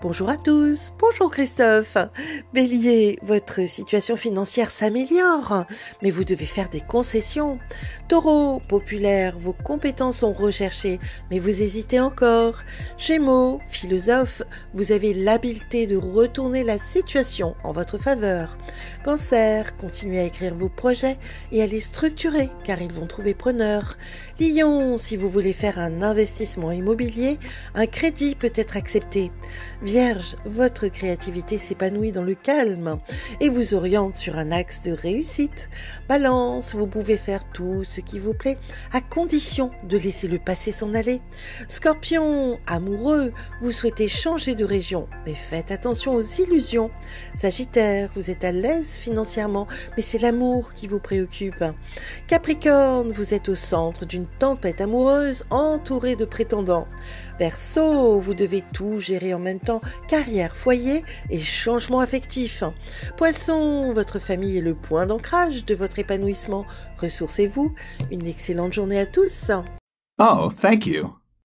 Bonjour à tous, bonjour Christophe. Bélier, votre situation financière s'améliore, mais vous devez faire des concessions. Taureau, populaire, vos compétences sont recherchées, mais vous hésitez encore. Gémeaux, philosophe, vous avez l'habileté de retourner la situation en votre faveur. Cancer, continuez à écrire vos projets et à les structurer, car ils vont trouver preneur. Lion, si vous voulez faire un investissement immobilier, un crédit peut être accepté. Vierge, votre créativité s'épanouit dans le calme et vous oriente sur un axe de réussite. Balance, vous pouvez faire tout ce qui vous plaît à condition de laisser le passé s'en aller. Scorpion, amoureux, vous souhaitez changer de région, mais faites attention aux illusions. Sagittaire, vous êtes à l'aise financièrement, mais c'est l'amour qui vous préoccupe. Capricorne, vous êtes au centre d'une tempête amoureuse entourée de prétendants. Verseau, vous devez tout gérer en même temps, carrière, foyer et changement affectif. Poisson, votre famille est le point d'ancrage de votre épanouissement. Ressourcez-vous. Une excellente journée à tous. Oh, thank you.